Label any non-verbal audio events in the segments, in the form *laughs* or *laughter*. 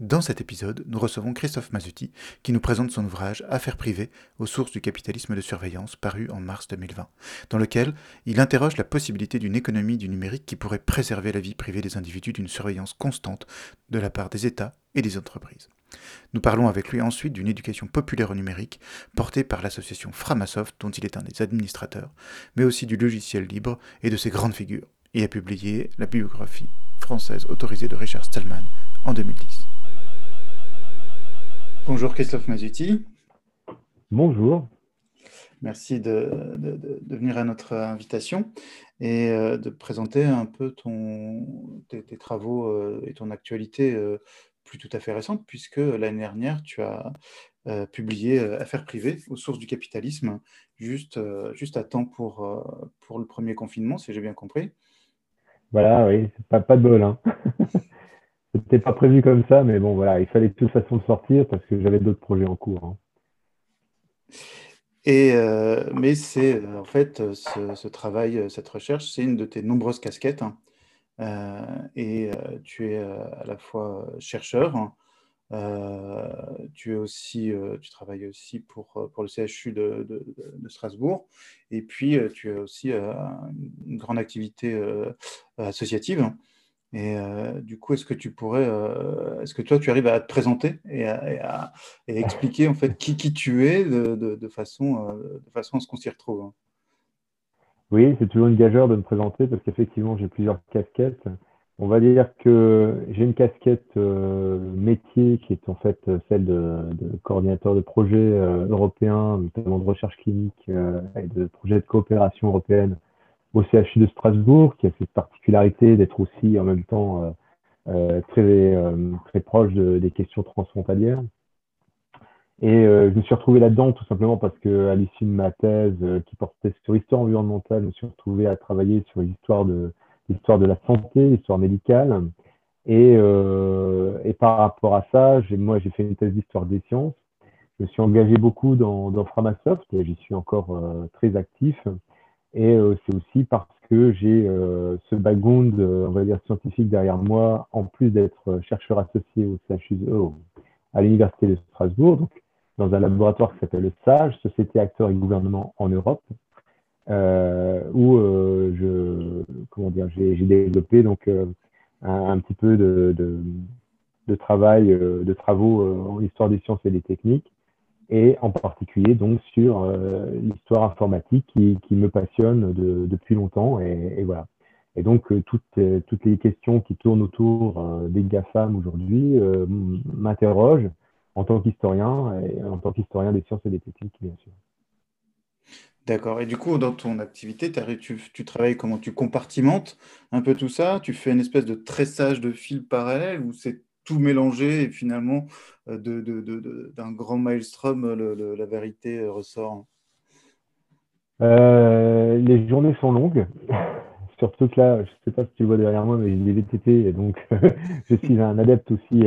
Dans cet épisode, nous recevons Christophe Mazuti qui nous présente son ouvrage Affaires privées aux sources du capitalisme de surveillance paru en mars 2020, dans lequel il interroge la possibilité d'une économie du numérique qui pourrait préserver la vie privée des individus d'une surveillance constante de la part des États et des entreprises. Nous parlons avec lui ensuite d'une éducation populaire au numérique portée par l'association Framasoft dont il est un des administrateurs, mais aussi du logiciel libre et de ses grandes figures, et a publié la biographie française autorisée de Richard Stallman en 2010. Bonjour Christophe Mazuti. Bonjour. Merci de, venir à notre invitation et euh, de présenter un peu ton, tes, travaux euh, et ton actualité euh, plus tout à fait récente, puisque l'année dernière, tu as publié Affaires privées aux sources du capitalisme, juste, juste à temps pour, pour le premier confinement, si j'ai bien compris. Voilà, oui, pas, pas de bol. Hein. *laughs* C'était pas prévu comme ça, mais bon, voilà, il fallait de toute façon sortir parce que j'avais d'autres projets en cours. Hein. Et, euh, mais c'est euh, en fait ce, travail, cette recherche, c'est une de tes nombreuses casquettes. Hein. Euh, et tu es à la fois chercheur, hein. tu es aussi, tu travailles aussi pour, pour le CHU de, Strasbourg, et puis tu as aussi une grande activité associative. Et euh, du coup, est-ce que tu pourrais, euh, est-ce que toi, tu arrives à te présenter et à, expliquer en fait *laughs* qui, qui tu es de, façon, euh, de façon à ce qu'on s'y retrouve hein? Oui, c'est toujours une gageure de me présenter parce qu'effectivement, j'ai plusieurs casquettes. On va dire que j'ai une casquette métier qui est en fait celle de, de coordinateur de projets européens, notamment de recherche clinique et de projets de coopération européenne au CHU de Strasbourg, qui a cette particularité d'être aussi en même temps euh, euh, très, euh, très proche des questions transfrontalières. Et je me suis retrouvé là-dedans tout simplement parce que l'issue de ma thèse qui portait sur l'histoire environnementale, je me suis retrouvé à travailler sur l'histoire de l'histoire de la santé, l'histoire médicale. Et, et, par rapport à ça, moi j'ai fait une thèse d'histoire des sciences. Je me suis engagé beaucoup dans, dans Framasoft et j'y suis encore très actif. Et euh, c'est aussi parce que j'ai euh, ce background, euh, on va dire, scientifique derrière moi, en plus d'être chercheur associé au CHUSE, à l'Université de Strasbourg, donc dans un laboratoire qui s'appelle le SAGE, Société Acteurs et Gouvernement en Europe, où je, comment dire, j'ai développé donc un, petit peu de, de, de travail, de travaux en histoire des sciences et des techniques, et en particulier donc sur euh, l'histoire informatique qui, me passionne de, depuis longtemps et, voilà. Et donc euh, toutes, euh, toutes les questions qui tournent autour des GAFAM aujourd'hui m'interrogent en tant qu'historien et en tant qu'historien des sciences et des techniques bien sûr. D'accord. Et du coup, dans ton activité, tu, tu, travailles comment? Tu compartimentes un peu tout ça? Tu fais une espèce de tressage de fils parallèles ou c'est tout mélangé et finalement euh, d'un grand maelstrom, la vérité euh, ressort euh, Les journées sont longues. *laughs* Surtout que là, je ne sais pas si tu vois derrière moi, mais j'ai des VTT, et donc *laughs* je suis un adepte aussi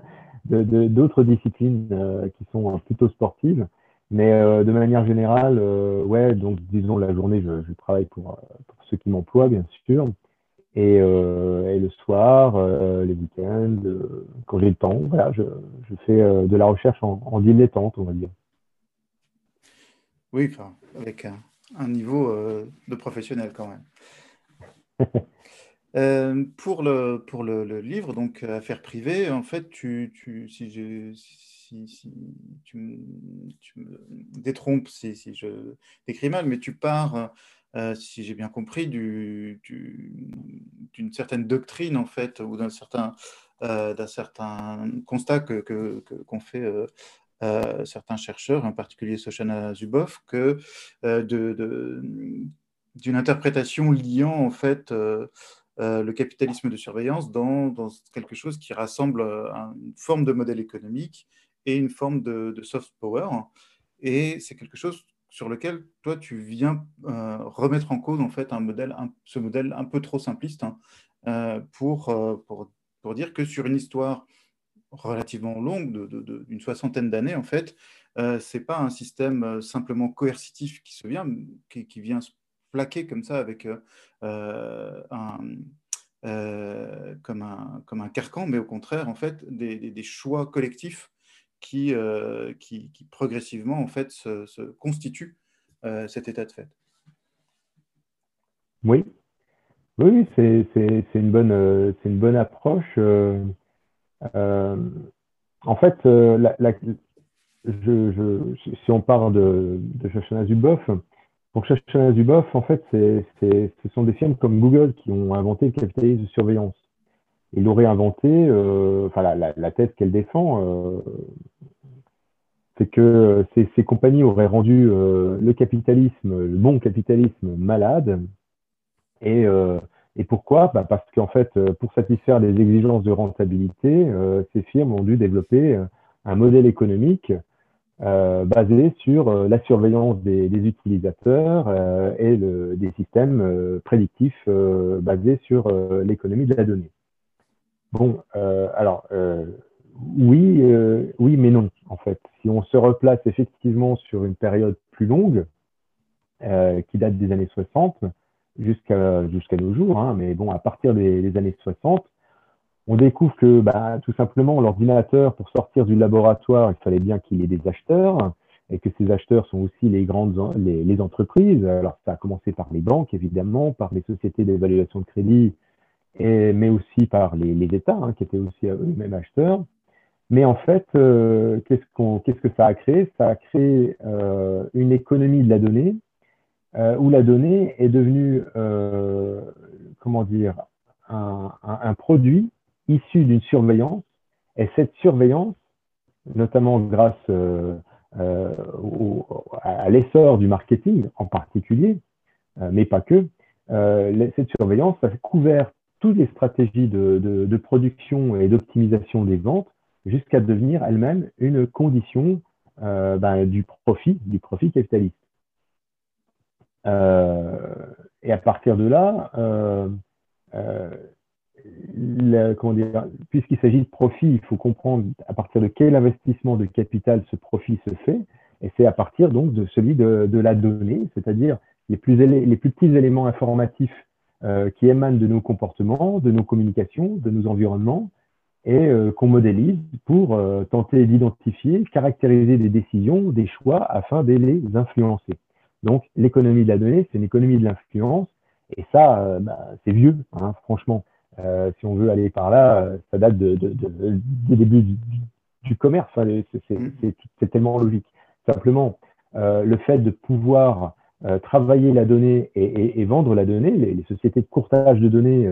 *laughs* d'autres disciplines qui sont plutôt sportives. Mais de manière générale, ouais, donc disons la journée, je, je travaille pour, pour ceux qui m'emploient, bien sûr. Euh, et, le soir, euh, les week-ends, euh, quand j'ai le temps, voilà, je, je fais de la recherche en, en dilettante, on va dire. Oui, enfin, avec un, un niveau de professionnel quand même. *laughs* pour le, pour le, le, livre, donc Affaires privées, en fait, tu, tu, si, je, si, si tu, me, détrompes si, je décris mal, mais tu pars euh, si j'ai bien compris, d'une du, certaine doctrine, en fait, ou d'un certain, euh, certain constat que, fait euh, certains chercheurs, en particulier Soshana Zuboff, que d'une interprétation liant, en fait, le capitalisme de surveillance dans, dans, quelque chose qui rassemble une forme de modèle économique et une forme de, soft power. Et c'est quelque chose sur lequel toi tu viens euh, remettre en cause en fait un modèle, ce modèle un peu trop simpliste hein, euh, pour, euh, pour, pour, dire que sur une histoire relativement longue d'une soixantaine d'années en fait, c'est pas un système simplement coercitif qui se vient, qui, qui vient se plaquer comme ça avec un, comme, un, comme un carcan, mais au contraire, en fait, des, choix collectifs qui, qui, progressivement, en fait, se, constituent cet état de fait. Oui, oui, c'est une, bonne, une bonne approche. en fait, si on parle de, de Shoshana Zuboff, pour Shoshana Zuboff, en fait, c'est, ce sont des firmes comme Google qui ont inventé le capitalisme de surveillance. Il aurait inventé, euh, enfin, la, la, thèse qu'elle défend, euh, c'est que ces, compagnies auraient rendu euh, le capitalisme, le bon capitalisme, malade. Et, pourquoi? Bah Parce qu'en fait, pour satisfaire les exigences de rentabilité, ces firmes ont dû développer un modèle économique basé sur la surveillance des, utilisateurs et des systèmes prédictifs basés sur l'économie de la donnée. Bon, alors oui, oui, mais non en fait. Si on se replace effectivement sur une période plus longue, qui date des années 60 jusqu'à nos jours, hein, mais bon, à partir des, années 60, on découvre que bah, tout simplement l'ordinateur, pour sortir du laboratoire, il fallait bien qu'il ait des acheteurs, et que ces acheteurs sont aussi les grandes les, entreprises. Alors ça a commencé par les banques, évidemment, par les sociétés d'évaluation de crédit, mais aussi par les, États, hein, qui étaient aussi eux-mêmes acheteurs. Mais en fait, euh, qu'est-ce que ça a créé? Ça a créé euh, une économie de la donnée, euh, où la donnée est devenue, comment dire, un, produit issu d'une surveillance. Et cette surveillance, notamment grâce à l'essor du marketing en particulier, mais pas que, cette surveillance a couvert toutes les stratégies de, production et d'optimisation des ventes jusqu'à devenir elle-même une condition ben, du profit, du profit capitaliste. et à partir de là, puisqu'il s'agit de profit, il faut comprendre à partir de quel investissement de capital ce profit se fait, et c'est à partir donc de celui de, la donnée, c'est-à-dire les plus petits éléments informatifs euh, qui émanent de nos comportements, de nos communications, de nos environnements, et euh, qu'on modélise pour euh, tenter d'identifier, caractériser des décisions, des choix, afin de les influencer. Donc l'économie de la donnée, c'est une économie de l'influence, et ça, bah, c'est vieux, hein, franchement. Si on veut aller par là, ça date de, des débuts du, commerce. Mm. c'est tellement logique. Simplement, le fait de pouvoir travailler la donnée et, vendre la donnée, les, sociétés de courtage de données,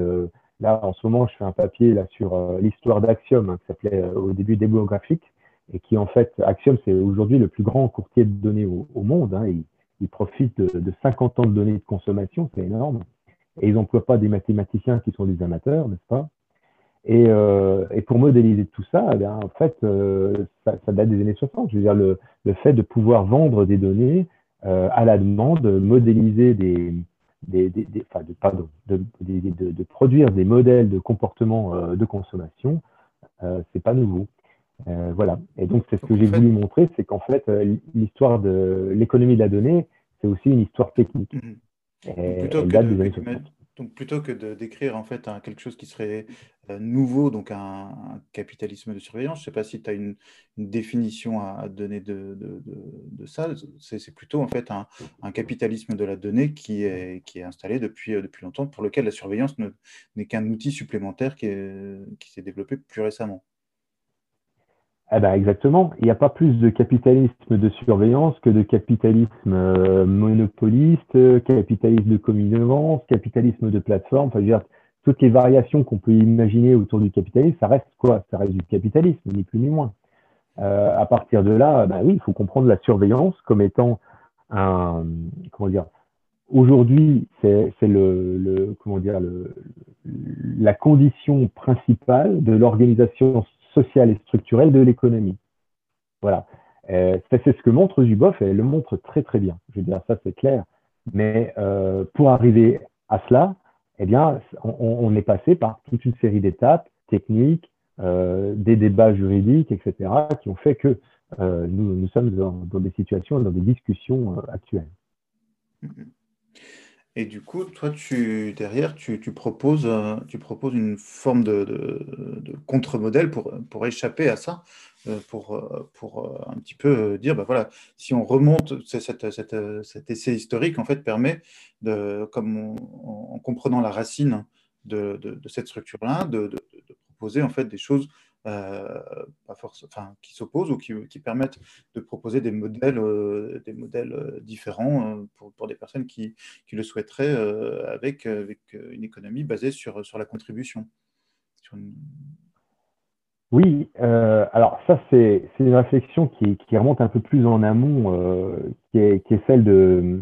là en ce moment, je fais un papier là sur l'histoire d'Axiom, hein, qui s'appelait au début démographique, et qui en fait, Axiom, c'est aujourd'hui le plus grand courtier de données au, monde. Hein, il, profite de, de 50 ans de données de consommation, c'est énorme et ils n'emploient pas des mathématiciens qui sont des amateurs, n'est-ce pas? Et, euh, pour modéliser tout ça, eh en fait, euh, ça, date des années 60. Je veux dire, le, fait de pouvoir vendre des données euh, à la demande, modéliser des, des, des, des enfin, de, pardon, de, de, de, produire des modèles de comportement euh, de consommation, euh, c'est pas nouveau. Euh, voilà. Et donc, c'est ce que j'ai voulu montrer, c'est qu'en fait, l'histoire de l'économie de la donnée, c'est aussi une histoire technique. Mmh donc plutôt que de décrire en fait quelque chose qui serait euh, nouveau, donc un, capitalisme de surveillance, je ne sais pas si tu as une, définition à, donner de, ça, c'est plutôt en fait un, capitalisme de la donnée qui est, installé euh, depuis longtemps, pour lequel la surveillance n'est qu'un outil supplémentaire qui s'est développé plus récemment. Eh ben exactement. Il n'y a pas plus de capitalisme de surveillance que de capitalisme euh, monopoliste, capitalisme de connivence, capitalisme de plateforme. Enfin, toutes les variations qu'on peut imaginer autour du capitalisme, ça reste quoi? Ça reste du capitalisme, ni plus ni moins. Euh, à partir de là, ben oui, il faut comprendre la surveillance comme étant un, comment dire, aujourd'hui, c'est le, comment dire, le, la condition principale de l'organisation sociale et structurelle de l'économie. Voilà. Euh, c'est ce que montre Zuboff et elle le montre très très bien. Je veux dire, ça c'est clair. Mais euh, pour arriver à cela, eh bien, on, est passé par toute une série d'étapes techniques, euh, des débats juridiques, etc., qui ont fait que nous, nous sommes dans, des situations, dans des discussions actuelles. Et du coup, toi, tu, derrière, tu, proposes, euh, tu proposes une forme de, contre-modèle pour, pour échapper à ça, euh, pour, euh, pour un petit peu dire, bah voilà, si on remonte, cet essai historique, en fait, permet, de, comme en comprenant la racine de, cette structure-là, de, proposer en fait des choses enfin, qui s'opposent ou qui, permettent de proposer des modèles, euh, des modèles euh, différents pour, pour, des personnes qui, qui le souhaiteraient avec, avec une économie basée sur, sur la contribution. Oui, alors ça c'est une réflexion qui, remonte un peu plus en amont, qui, est, qui, est, celle de,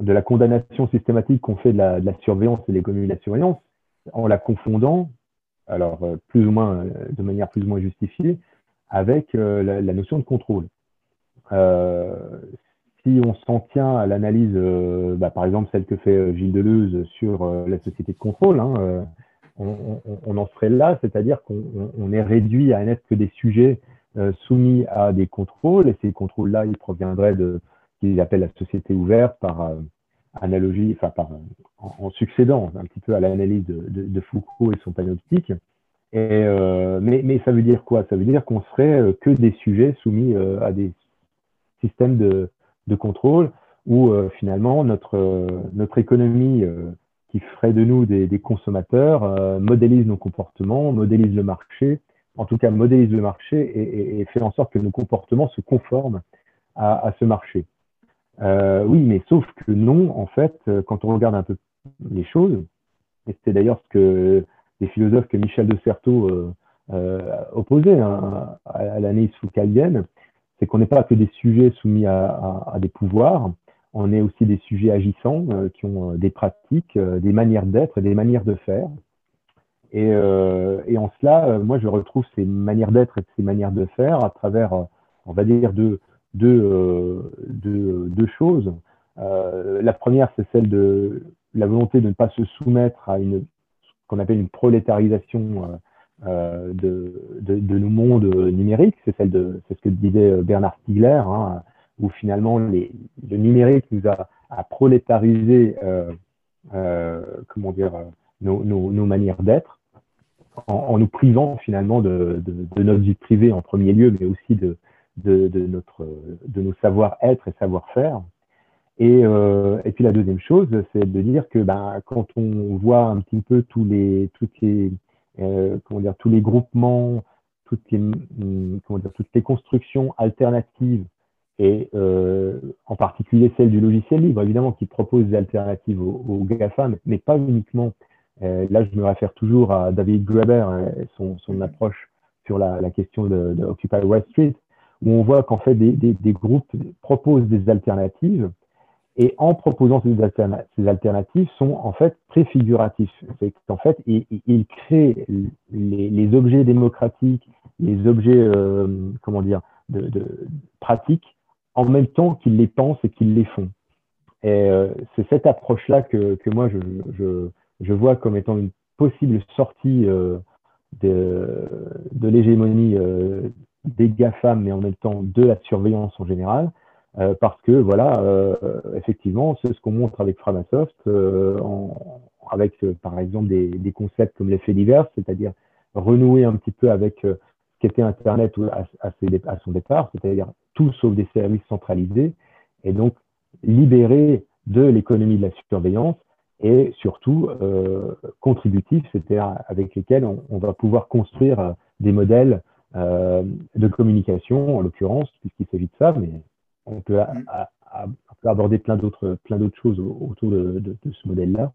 de la condamnation systématique qu'on fait de la, de la surveillance et l'économie de la surveillance, en la confondant alors euh, plus ou moins, euh, de manière plus ou moins justifiée, avec euh, la, notion de contrôle. si on s'en tient à l'analyse, bah, par exemple celle que fait Gilles Deleuze sur la société de contrôle, hein, on, en serait là, c'est-à-dire qu'on est réduit à n'être que des sujets soumis à des contrôles, et ces contrôles-là, ils proviendraient de ce qu'ils appellent la société ouverte par analogie, enfin par, en, succédant un petit peu à l'analyse de, Foucault et son panoptique. Euh, mais, ça veut dire quoi? Ça veut dire qu'on serait euh, que des sujets soumis euh, à des systèmes de, contrôle où finalement notre, économie qui ferait de nous des, consommateurs modélise nos comportements, modélise le marché, en tout cas modélise le marché et, fait en sorte que nos comportements se conforment à ce marché. Euh, oui, mais sauf que non, en fait, euh, quand on regarde un peu les choses, et c'était d'ailleurs ce que les philosophes que Michel de Certeau euh, opposaient hein, à, l'analyse foucaldienne, c'est qu'on n'est pas que des sujets soumis à, des pouvoirs, on est aussi des sujets agissants qui ont des pratiques, des manières d'être et des manières de faire. Et, et en cela, moi, je retrouve ces manières d'être et ces manières de faire à travers, on va dire, deux, deux, deux, deux choses. Euh, la première, c'est celle de la volonté de ne pas se soumettre à une ce qu'on appelle une prolétarisation euh, euh de, de, nos mondes numériques. C'est celle de, c'est ce que disait Bernard Stiegler, hein, où finalement le numérique nous a, a prolétarisé, euh, euh, comment dire, nos, manières d'être, en, nous privant finalement de, notre vie privée en premier lieu, mais aussi de, de, de, notre, de nos savoir-être et savoir-faire. Et, euh, et puis la deuxième chose, c'est de dire que ben, quand on voit un petit peu tous les, toutes les, euh, comment dire, tous les groupements, toutes les, hum, comment dire, toutes les constructions alternatives, et euh, en particulier celle du logiciel libre, évidemment, qui propose des alternatives aux, aux GAFAM, mais pas uniquement. Là, je me réfère toujours à David Graeber, hein, son, son approche sur la, la question de, de Occupy Wall Street, où on voit qu'en fait des, groupes proposent des alternatives et en proposant ces, ces alternatives sont en fait préfiguratifs. C'est qu'en fait ils, créent les, objets démocratiques, les objets euh, comment dire de, pratiques en même temps qu'ils les pensent et qu'ils les font. Et euh, c'est cette approche-là que, que moi je, vois comme étant une possible sortie euh, de, l'hégémonie des GAFAM, mais en même temps de la surveillance en général, euh, parce que voilà, euh, effectivement, c'est ce qu'on montre avec Framasoft, euh, en, avec par exemple des, des, concepts comme l'effet divers, c'est-à-dire renouer un petit peu avec ce qu'était Internet à, à, son départ, c'est-à-dire tout sauf des services centralisés, et donc libérer de l'économie de la surveillance et surtout euh, contributif, c'est-à-dire avec lesquels on, on, va pouvoir construire des modèles euh, de communication, en l'occurrence, puisqu'il s'agit de ça, mais on peut, mm. aborder plein d'autres plein d'autres choses autour de, de, de ce modèle-là,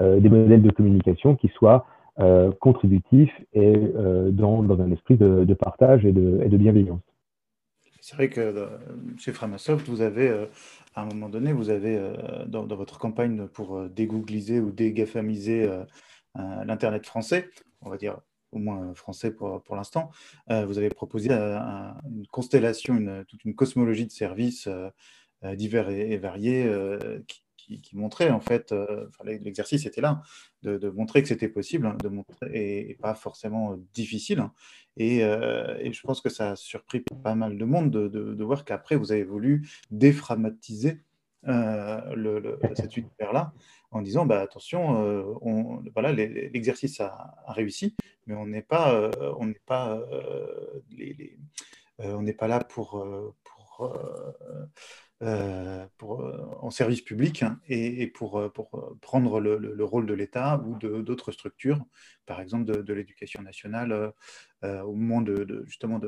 euh, des modèles de communication qui soient euh, contributifs et euh, dans, dans, un esprit de, de partage et de, et de bienveillance. C'est vrai que euh, chez Framasoft, vous avez, euh, à un moment donné, vous avez, dans, dans, votre campagne pour dégoogliser ou dégafamiser l'Internet français, on va dire au moins français pour, pour l'instant, euh, vous avez proposé euh, une constellation, une, toute une cosmologie de services euh, divers et, variés qui, qui, montrait en fait, l'exercice était là, de, de montrer que c'était possible, hein, de montrer, et, pas forcément difficile. Hein. Et, et, je pense que ça a surpris pas mal de monde de, de, de voir qu'après, vous avez voulu déframatiser le, cet univers-là en disant bah, attention, on, voilà, l'exercice a, réussi, mais on n'est pas, on n'est pas, on n'est pas là pour, euh, euh, en service public et, pour, euh, pour, prendre le, rôle de l'État ou d'autres structures, par exemple de, l'éducation nationale au moment de, justement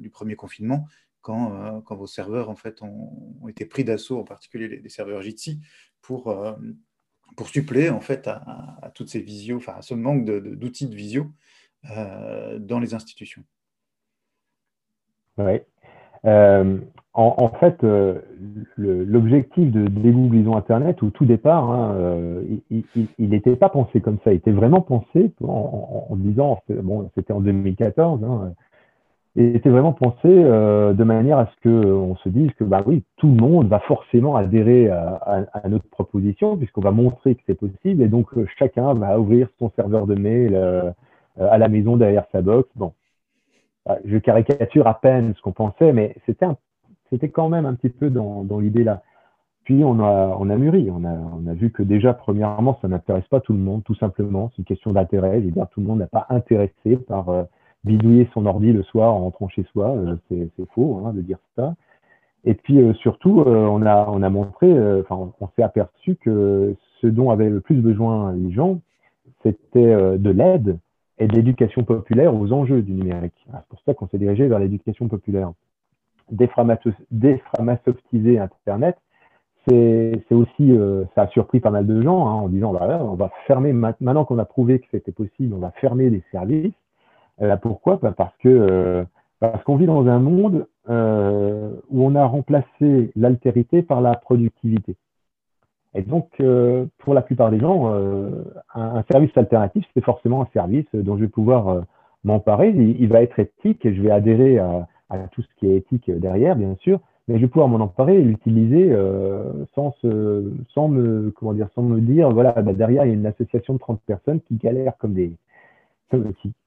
du premier confinement, quand, quand, vos serveurs ont, été pris d'assaut, en particulier les, serveurs Jitsi, pour, pour suppléer en fait, à, à ce manque d'outils de, visio dans les institutions. Oui. En, fait, euh, l'objectif de dégooglisons Internet, au tout départ, hein, euh, il n'était pas pensé comme ça. Il était vraiment pensé en, disant, bon, c'était en 2014, hein, il était vraiment pensé euh, de manière à ce qu'on se dise que, bah oui, tout le monde va forcément adhérer à, notre proposition, puisqu'on va montrer que c'est possible, et donc chacun va ouvrir son serveur de mail à la maison derrière sa box. Bon, bah, je caricature à peine ce qu'on pensait, mais c'était c'était quand même un petit peu dans, l'idée là. Puis on a, on a mûri, on a, on a vu que déjà, premièrement, ça n'intéresse pas tout le monde, tout simplement. C'est une question d'intérêt. Je veux dire, tout le monde n'est pas intéressé par euh, bidouiller son ordi le soir en rentrant chez soi. Euh, c'est faux hein, de dire ça. Et puis euh, surtout, on, a, on a montré, enfin, on, s'est aperçu que ce dont avaient le plus besoin les gens, c'était de l'aide et de l'éducation populaire aux enjeux du numérique. C'est pour ça qu'on s'est dirigé vers l'éducation populaire déframasoptiser Internet, c'est aussi, euh, ça a surpris pas mal de gens hein, en disant, bah, on va fermer, maintenant qu'on a prouvé que c'était possible, on va fermer des services. Euh, pourquoi? Bah, Parce que euh, parce qu'on vit dans un monde où on a remplacé l'altérité par la productivité. Et donc, pour la plupart des gens, un, service alternatif, c'est forcément un service dont je vais pouvoir m'emparer. Il, va être éthique et je vais adhérer à, tout ce qui est éthique derrière, bien sûr, mais je vais pouvoir m'en emparer et l'utiliser euh, sans, sans, me, comment dire, sans me dire, voilà, bah, derrière, il y a une association de 30 personnes qui galèrent comme des,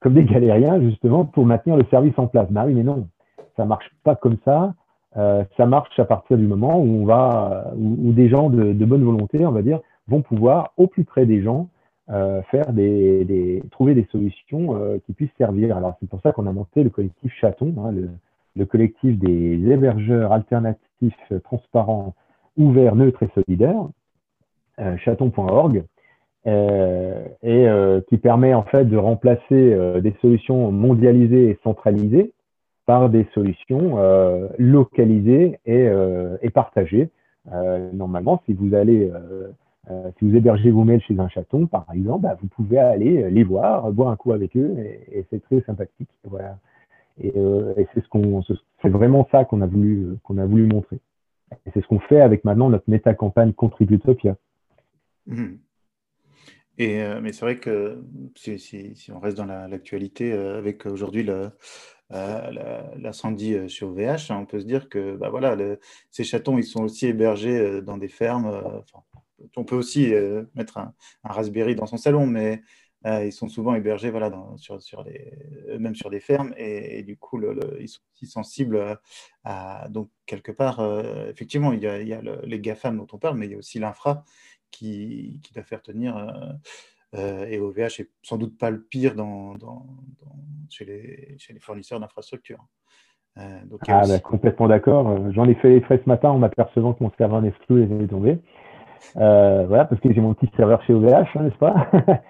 comme, des galériens, justement, pour maintenir le service en place. Bah oui, mais non, ça marche pas comme ça. Euh, ça marche à partir du moment où des gens de, bonne volonté, on va dire, vont pouvoir, au plus près des gens, euh, des, trouver des solutions euh, qui puissent servir. Alors c'est pour ça qu'on a monté le collectif Chaton, hein, le, le collectif des hébergeurs alternatifs transparents, ouverts, neutres et solidaires, chaton.org, euh, et euh, qui permet en fait de remplacer des solutions mondialisées et centralisées par des solutions localisées et, partagées. normalement, si vous allez si vous hébergez vos mails chez un chaton, par exemple, bah, vous pouvez aller les voir, boire un coup avec eux, et, c'est très sympathique. Voilà. Euh, et, c'est ce qu'on, c'est vraiment ça qu'on a voulu, qu'on a voulu montrer. Et c'est ce qu'on fait avec maintenant notre méta-campagne Contributopia. Mmh. Euh, mais c'est vrai que si, on reste dans l'actualité euh, avec aujourd'hui l'incendie sur OVH, hein, on peut se dire que bah voilà, ces chatons, ils sont aussi hébergés dans des fermes. on peut aussi mettre un, Raspberry dans son salon, mais euh, ils sont souvent hébergés voilà, sur, sur même sur des fermes et, du coup, ils sont aussi sensibles à. donc, quelque part, euh, effectivement, il y a, il y a les GAFAM dont on parle, mais il y a aussi l'infra qui, qui, doit faire tenir. Euh, et OVH n'est sans doute pas le pire dans, dans, chez, les, chez, les, fournisseurs d'infrastructures. ah, bah, complètement d'accord. J'en ai fait les frais ce matin en m'apercevant que mon serveur Nextcloud était tombé. voilà, parce que j'ai mon petit serveur chez OVH, hein, n'est-ce pas? *laughs*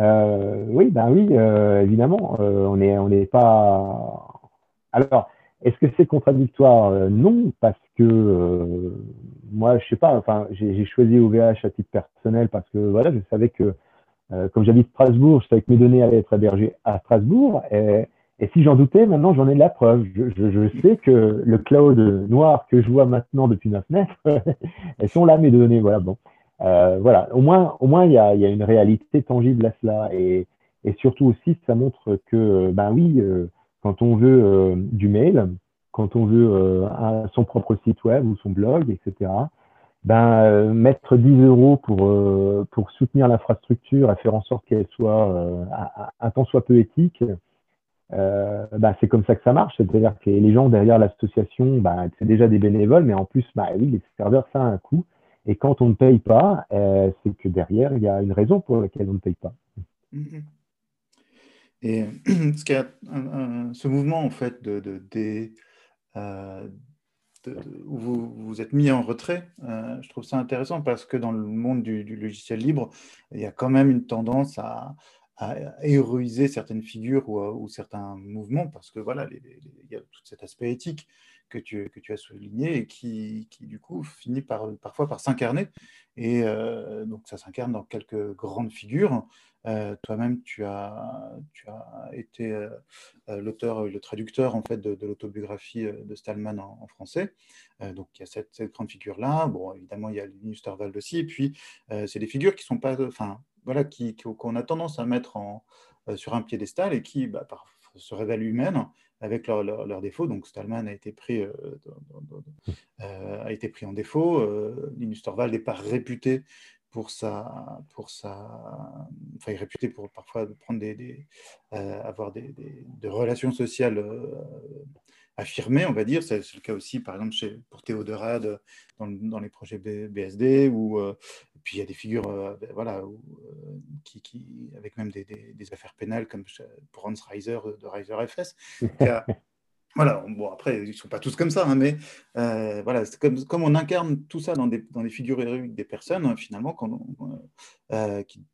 Euh, oui, ben oui, euh, évidemment, euh, on n'est on n'est pas. Alors, est-ce que c'est contradictoire? Non, parce que moi, je sais pas. Enfin, j'ai choisi OVH à titre personnel parce que voilà, je savais que comme j'habite Strasbourg, je savais que mes données allaient être hébergées à Strasbourg. Et, si j'en doutais, maintenant j'en ai la preuve. Je, je, sais que le cloud noir que je vois maintenant depuis 9 mètres, *laughs* elles sont là mes données. Voilà, bon. Euh, voilà, au moins, au moins il y a, y a, une réalité tangible à cela. Et, et, surtout aussi, ça montre que, ben oui, euh, quand on veut euh, du mail, quand on veut son propre site web ou son blog, etc., ben, mettre 10 euros pour, pour soutenir l'infrastructure et faire en sorte qu'elle soit un, temps soit peu éthique, euh, bah, c'est comme ça que ça marche. C'est-à-dire que les gens derrière l'association, bah, c'est déjà des bénévoles, mais en plus, bah, oui, les serveurs, ça a un coût. Et quand on ne paye pas, euh, c'est que derrière, il y a une raison pour laquelle on ne paye pas. Mm-hmm. Et *clears throat* ce, mouvement, en fait, de, de, euh, où vous vous êtes mis en retrait, euh, je trouve ça intéressant parce que dans le monde du, logiciel libre, il y a quand même une tendance à, à héroïser certaines figures ou, certains mouvements parce que voilà, il y a tout cet aspect éthique que tu, que tu as souligné et qui, qui, du coup finit par, parfois par s'incarner. Et euh, donc ça s'incarne dans quelques grandes figures. Euh, Toi-même, tu as, tu as été euh, euh l'auteur, le traducteur en fait de, de l'autobiographie euh, de Stallman en, en français. Euh, donc il y a cette, cette grande figure-là. Bon, évidemment, il y a Linus Torvald aussi. Et puis, c'est des figures qui sont pas, enfin, voilà, qui, qu'on a tendance à mettre en, sur un piédestal et qui, bah, par, se révèlent humaines avec leurs leur, leur défauts. Donc Stallman a été pris, euh, euh, a été pris en défaut. Euh, Linus Torvald n'est pas réputé pour sa, pour sa, enfin, est réputé pour parfois prendre des, avoir des, des, relations sociales affirmées, on va dire. C'est le cas aussi, par exemple, pour Théodorade dans, les projets BSD, ou puis il y a des figures, ben, voilà, où, qui, qui, avec même des, des, affaires pénales comme pour Hans Reiser de Reiser FS, qui a, *laughs* Voilà, bon, après, ils ne sont pas tous comme ça, hein, mais euh, voilà, comme, comme, on incarne tout ça dans des, dans des figures héroïques des personnes, hein, finalement, quand, on, euh, qui,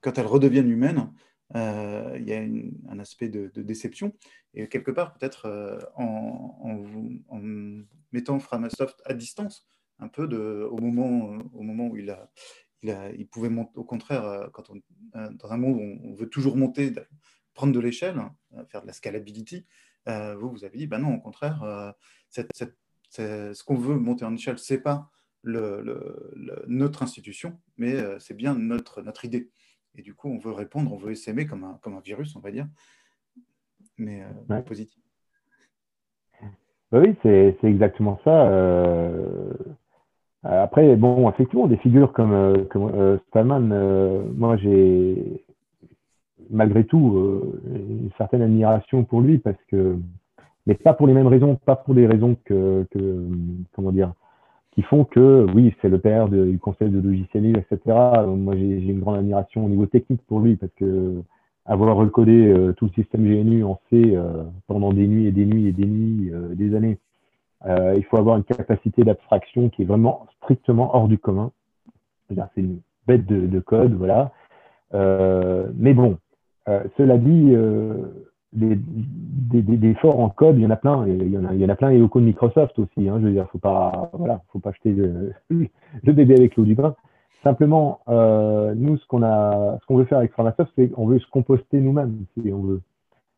quand elles redeviennent humaines, euh, il y a une, un aspect de, de, déception. Et quelque part, peut-être euh, en, en, en, mettant Framasoft à distance, un peu de, au, moment, au moment où il a, il, a, il pouvait monter, au contraire, euh, quand on, euh, dans un monde où on veut toujours monter, prendre de l'échelle, hein, faire de la scalability, euh, vous, vous avez dit, ben non, au contraire, euh, cette, cette, ce qu'on veut monter en échelle, ce n'est pas le, le, le, notre institution, mais euh, c'est bien notre, notre idée. Et du coup, on veut répondre, on veut s'aimer comme un, comme un virus, on va dire, mais ouais. positif. Bah oui, c'est exactement ça. Euh, après, bon, effectivement, des figures comme, comme euh, Stallman, euh, moi j'ai malgré tout euh, une certaine admiration pour lui parce que, mais pas pour les mêmes raisons, pas pour des raisons que, comment dire, qui font que oui, c'est le père du conseil de logiciel etc. Moi, j'ai une grande admiration au niveau technique pour lui parce que avoir recodé euh, tout le système GNU en C euh, pendant des nuits et des nuits et des nuits, euh, des années, euh, il faut avoir une capacité d'abstraction qui est vraiment strictement hors du commun. C'est une bête de, de, code, voilà. Euh, mais bon, euh, cela dit, des, des, des, forts en code, il y en a plein. Il y en a, il y en a plein et au code Microsoft aussi. Hein, je veux dire, faut pas, voilà, faut pas jeter le, *laughs* le bébé avec l'eau du bain. Simplement, nous, ce qu'on a, ce qu'on veut faire avec Framasoft, c'est qu'on veut se composter nous-mêmes, si on veut.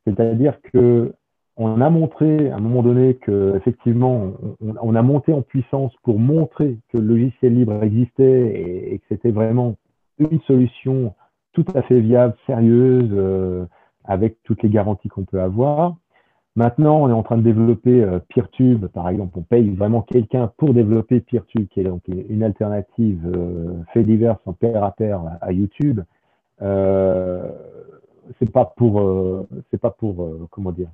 C'est-à-dire que on a montré à un moment donné que effectivement, on, a monté en puissance pour montrer que le logiciel libre existait et, que c'était vraiment une solution tout à fait viable, sérieuse, euh, avec toutes les garanties qu'on peut avoir. Maintenant, on est en train de développer euh, PeerTube, par exemple. On paye vraiment quelqu'un pour développer PeerTube, qui est donc une alternative euh, fait divers en pair à pair à, YouTube. C'est pas pour, c'est pas pour, comment dire,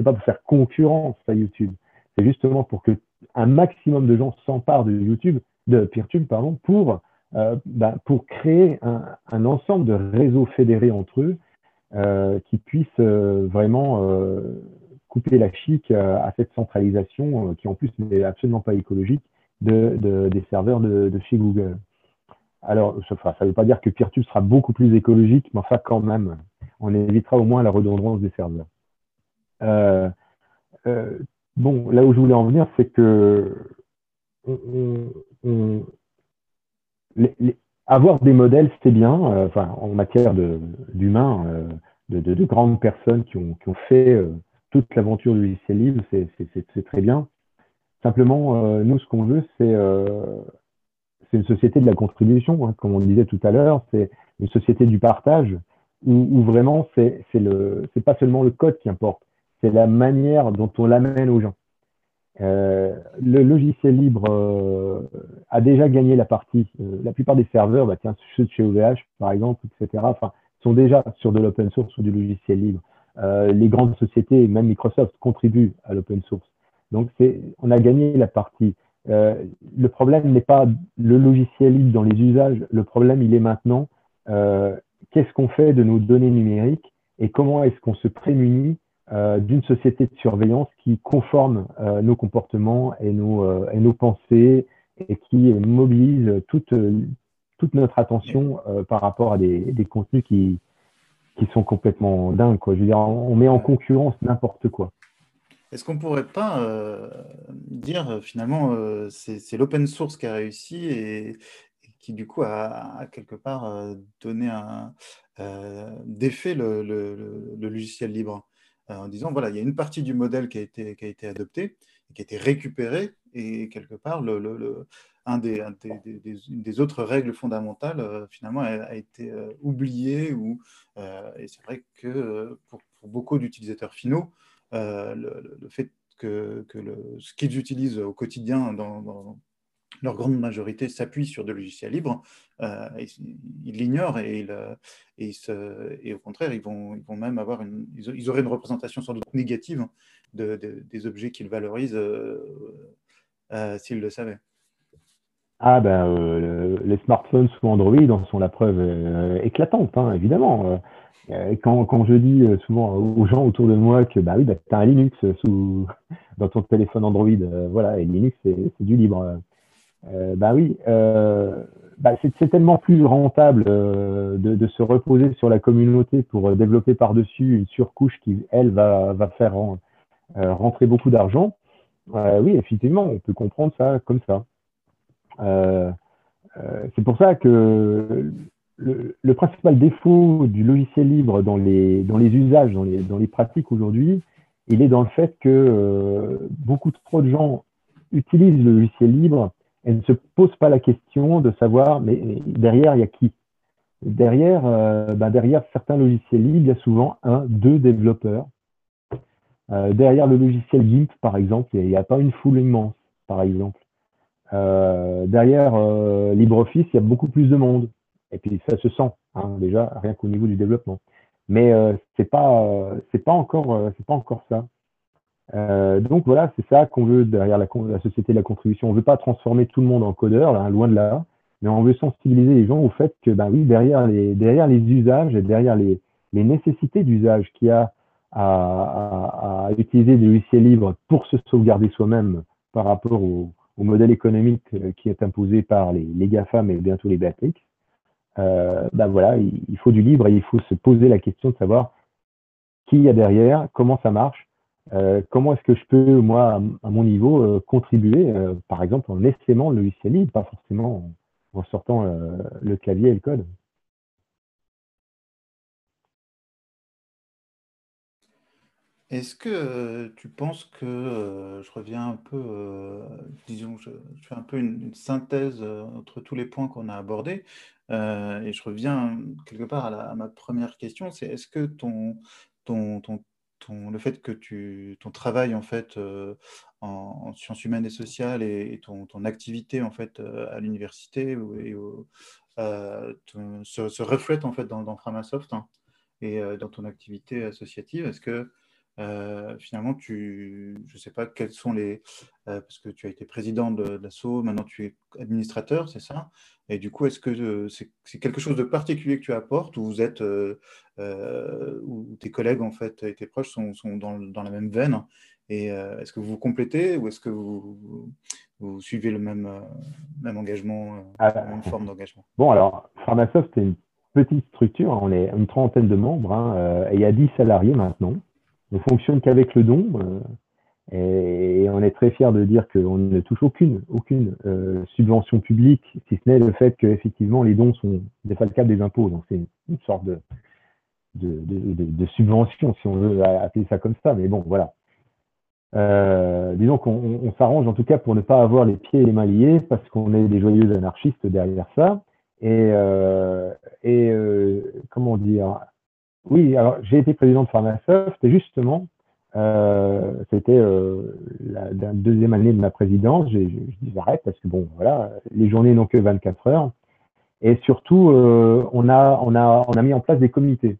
c'est pas pour faire concurrence à YouTube. C'est justement pour que un maximum de gens s'emparent de YouTube, de PeerTube, pardon, pour euh, bah, pour créer un, ensemble de réseaux fédérés entre eux euh, qui puissent euh, vraiment couper la chic à cette centralisation qui en plus n'est absolument pas écologique de, de des serveurs de, de, chez Google. Alors, ça ne veut pas dire que Peertube sera beaucoup plus écologique, mais enfin quand même, on évitera au moins la redondance des serveurs. Euh, euh, bon, là où je voulais en venir, c'est que avoir des modèles, c'est bien, euh, en matière d'humains, euh, de, de, de, grandes personnes qui ont, qui ont fait euh, toute l'aventure du logiciel libre, c'est très bien. Simplement, euh, nous, ce qu'on veut, c'est c'est une société de la contribution, hein, comme on disait tout à l'heure, c'est une société du partage, où, où vraiment, c'est pas seulement le code qui importe, c'est la manière dont on l'amène aux gens. Euh, le logiciel libre euh, a déjà gagné la partie. Euh, la plupart des serveurs, bah, tiens, ceux de chez OVH par exemple, etc., sont déjà sur de l'open source ou du logiciel libre. les grandes sociétés, même Microsoft, contribuent à l'open source. Donc, on a gagné la partie. le problème n'est pas le logiciel libre dans les usages, le problème, il est maintenant qu'est-ce qu'on fait de nos données numériques et comment est-ce qu'on se prémunit d'une société de surveillance qui conforme nos comportements et nos, et nos pensées et qui mobilise toute, toute notre attention euh, par rapport à des, des, contenus qui, qui sont complètement dingues. Quoi. Je veux dire, on met en concurrence n'importe quoi. Est-ce qu'on ne pourrait pas euh, dire euh, finalement c'est l'open source qui a réussi et, qui du coup a, quelque part donné un défait le, le, le, logiciel libre? En disant voilà il y a une partie du modèle qui a été, qui a été adoptée qui a été récupérée et quelque part le, un des, une des autres règles fondamentales, euh, finalement, a, été euh, oublié. Ou, euh, et c'est vrai que pour, beaucoup d'utilisateurs finaux, le, fait que, que ce qu'ils utilisent au quotidien dans, leur grande majorité s'appuie sur des logiciels libres, ils l'ignorent et, et, au contraire, ils vont, ils vont même avoir ils auraient une représentation sans doute négative de, des objets qu'ils valorisent s'ils le savaient. Ah ben euh, les smartphones sous Android en sont la preuve euh, éclatante, hein, évidemment. Euh, quand, quand, je dis souvent aux gens autour de moi que bah oui, bah, tu as un Linux sous, dans ton téléphone Android, voilà, et Linux c'est du libre. Bah oui, bah, c'est tellement plus rentable de, de, se reposer sur la communauté pour développer par-dessus une surcouche qui, elle, va, faire rentrer beaucoup d'argent. oui, effectivement, on peut comprendre ça comme ça. Euh, euh, c'est pour ça que le, principal défaut du logiciel libre dans les, usages, dans les, pratiques aujourd'hui, il est dans le fait que euh, beaucoup trop de gens utilisent le logiciel libre et ne se posent pas la question de savoir, mais, derrière, il y a qui? Derrière, ben derrière certains logiciels libres, il y a souvent un, deux développeurs. derrière le logiciel GIMP, par exemple, il n'y a, pas une foule immense, par exemple. Euh, derrière euh, LibreOffice, il y a beaucoup plus de monde. Et puis ça se sent hein, déjà rien qu'au niveau du développement. Mais euh, pas encore c'est pas encore ça. Donc voilà, c'est ça qu'on veut derrière la, société de la contribution. On veut pas transformer tout le monde en codeur, loin de là, mais on veut sensibiliser les gens au fait que bah oui, derrière les usages et derrière les, nécessités d'usage qu'il y a à, utiliser des logiciels libres pour se sauvegarder soi-même par rapport au, modèle économique euh, qui est imposé par les, les GAFAM et bientôt les Béatrix, euh, ben voilà, il, faut du libre et il faut se poser la question de savoir qui il y a derrière, comment ça marche, euh, comment est-ce que je peux, moi, à, mon niveau, contribuer, par exemple, en essaimant le logiciel pas forcément en, sortant le clavier et le code? Est-ce que euh, tu penses que euh, je reviens un peu, euh, disons, je, fais un peu une, synthèse entre tous les points qu'on a abordés et je reviens quelque part à, ma première question, c'est est-ce que ton, ton, le fait que ton travail en fait en, sciences humaines et sociales et, ton, ton, activité en fait à l'université et se, reflète en fait dans, dans Framasoft hein, et dans ton activité associative, est-ce que euh, finalement, tu, je ne sais pas quels sont les. Euh, parce que tu as été président de, l'ASSO, maintenant tu es administrateur, c'est ça? Et du coup, est-ce que euh, c'est quelque chose de particulier que tu apportes ou vous êtes. ou tes collègues, en fait, et tes proches sont, sont dans, dans, la même veine? Et est-ce que vous vous complétez ou est-ce que vous, vous, suivez le même, même engagement, la même forme d'engagement? Bon, alors, Pharmasoft, c'est une petite structure, on est une trentaine de membres, hein, et il y a 10 salariés maintenant ne fonctionne qu'avec le don. Euh, et, on est très fiers de dire qu'on ne touche aucune, aucune euh, subvention publique, si ce n'est le fait qu'effectivement les dons sont défalcables des impôts. Donc c'est une, sorte de, de, de, subvention, si on veut appeler ça comme ça. Mais bon, voilà. Euh, disons qu'on on, s'arrange en tout cas pour ne pas avoir les pieds et les mains liés parce qu'on est des joyeux anarchistes derrière ça. Et, et comment dire, oui, alors j'ai été président de Pharmasoft et justement, euh, c'était euh, la, deuxième année de ma présidence. J'ai dit j'arrête parce que bon, voilà, les journées n'ont que 24 heures. Et surtout, euh, on, a, on, a, on a mis en place des comités.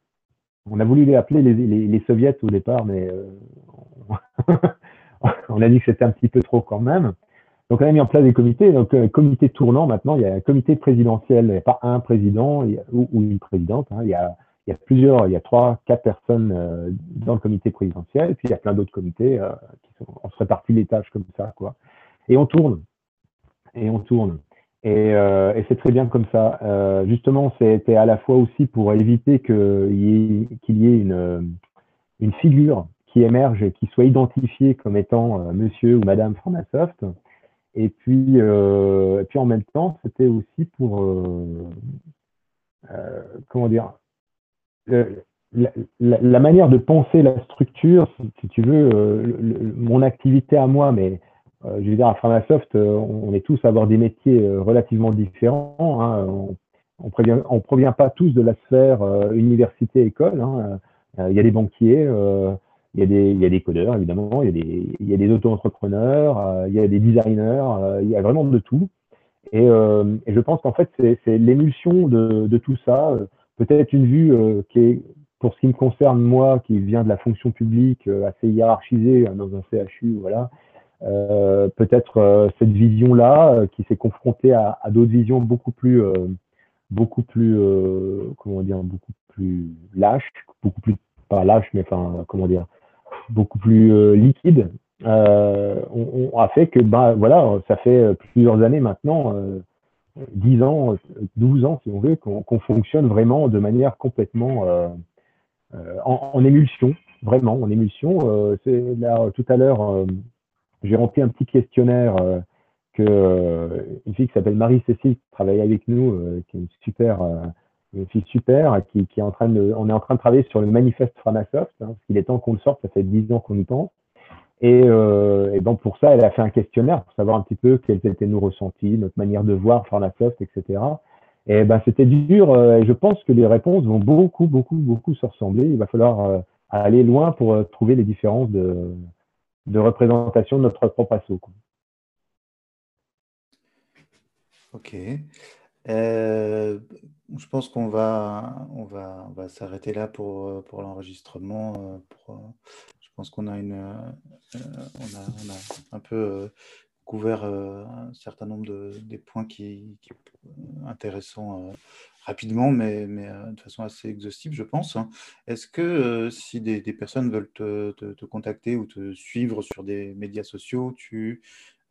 On a voulu les appeler les, soviets au départ, mais *laughs* on a dit que c'était un petit peu trop quand même. Donc, on a mis en place des comités. Donc, comité tournant, maintenant, il y a un comité présidentiel. Il n'y a pas un président ou, une présidente. Hein. il, y a, il, y a, plusieurs, il y a trois, quatre personnes euh, dans le comité présidentiel. Et puis, il y a plein d'autres comités euh, qui sont, on se répartit les tâches comme ça, quoi. Et on tourne. Et on tourne. Et, euh, c'est très bien comme ça. Justement, c'était à la fois aussi pour éviter qu'il y, ait, y ait une, une figure qui émerge et qui soit identifiée comme étant monsieur ou madame Framasoft et puis, et puis en même temps, c'était aussi pour, comment dire, la, la, manière de penser la structure, si, tu veux, mon activité à moi, mais je veux dire, à Framasoft, on, est tous à avoir des métiers relativement différents. Hein, on, on provient pas tous de la sphère université-école. Hein, il y a des banquiers, il y, y a des codeurs, évidemment, il y a des, auto-entrepreneurs, euh, il y a des designers, euh, il y a vraiment de tout. Et, euh, je pense qu'en fait, c'est l'émulsion de, tout ça. Peut-être une vue qui est, pour ce qui me concerne, moi, qui vient de la fonction publique, assez hiérarchisée hein, dans un CHU, voilà. Peut-être cette vision-là qui s'est confrontée à, d'autres visions beaucoup plus, beaucoup plus, comment dire, beaucoup plus lâches, beaucoup plus pas lâches, mais enfin, comment dire, beaucoup plus euh, liquide, euh, on, a fait que, bah, voilà, ça fait plusieurs années maintenant, 10 euh, ans, 12 ans, si on veut, qu'on fonctionne vraiment de manière complètement en, émulsion, vraiment en émulsion. c'est là, tout à l'heure, j'ai rempli un petit questionnaire que une fille qui s'appelle Marie-Cécile qui travaille avec nous, qui est une super fille super qui, est en train de, on est en train de travailler sur le manifeste Framasoft, hein, parce qu'il est temps qu'on le sorte, ça fait dix ans qu'on y pense. Et, euh, et, donc pour ça, elle a fait un questionnaire pour savoir un petit peu quels étaient nos ressentis, notre manière de voir Framasoft, etc. Et ben c'était dur. Euh, et je pense que les réponses vont beaucoup, beaucoup, beaucoup se ressembler. Il va falloir euh, aller loin pour trouver les différences de, représentation de notre propre assaut. Ok. Je pense qu'on va, on va, on va s'arrêter là pour, pour l'enregistrement. Pense qu'on a, une, on a, on a un peu couvert un certain nombre de des points qui, qui intéressants rapidement, mais, mais de façon assez exhaustive, je pense. Hein. Est-ce que si des, des, personnes veulent te, te, te, contacter ou te suivre sur des médias sociaux, tu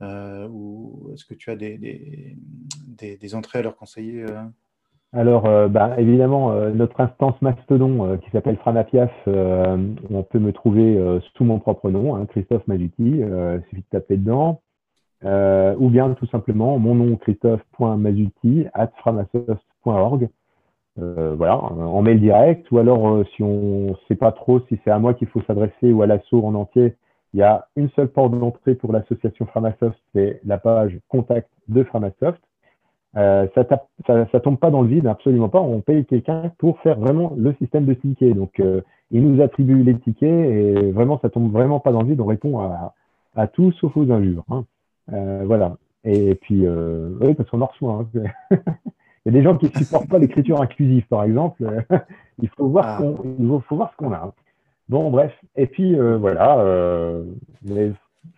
euh, ou est-ce que tu as des, des, des, entrées à leur conseiller euh? Alors, euh, bah, évidemment, notre instance Mastodon qui s'appelle Franapiaf, on peut me trouver sous mon propre nom, hein, Christophe Mazuti, il suffit de taper dedans. ou bien tout simplement mon nom christophe.mazuti at framasoft.org. voilà, en mail direct, ou alors si on ne sait pas trop si c'est à moi qu'il faut s'adresser ou à l'assaut en entier, il y a une seule porte d'entrée pour l'association Framasoft, c'est la page contact de Framasoft. Euh, ça, tombe pas dans le vide, absolument pas. On paye quelqu'un pour faire vraiment le système de tickets. Donc, euh, il nous attribue les tickets et vraiment, ça tombe vraiment pas dans le vide. On répond à, à tout sauf aux injures. Hein. Euh, voilà. Et puis, oui, parce qu'on en reçoit. Hein. *laughs* il y a des gens qui ne supportent pas l'écriture inclusive, par exemple. *laughs* il faut voir, ah. il faut voir ce qu'on a. Hein. Bon, bref. Et puis, voilà. Euh, je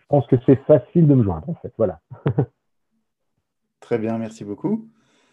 pense que c'est facile de me joindre, en fait. Voilà. *laughs* Très bien, merci beaucoup.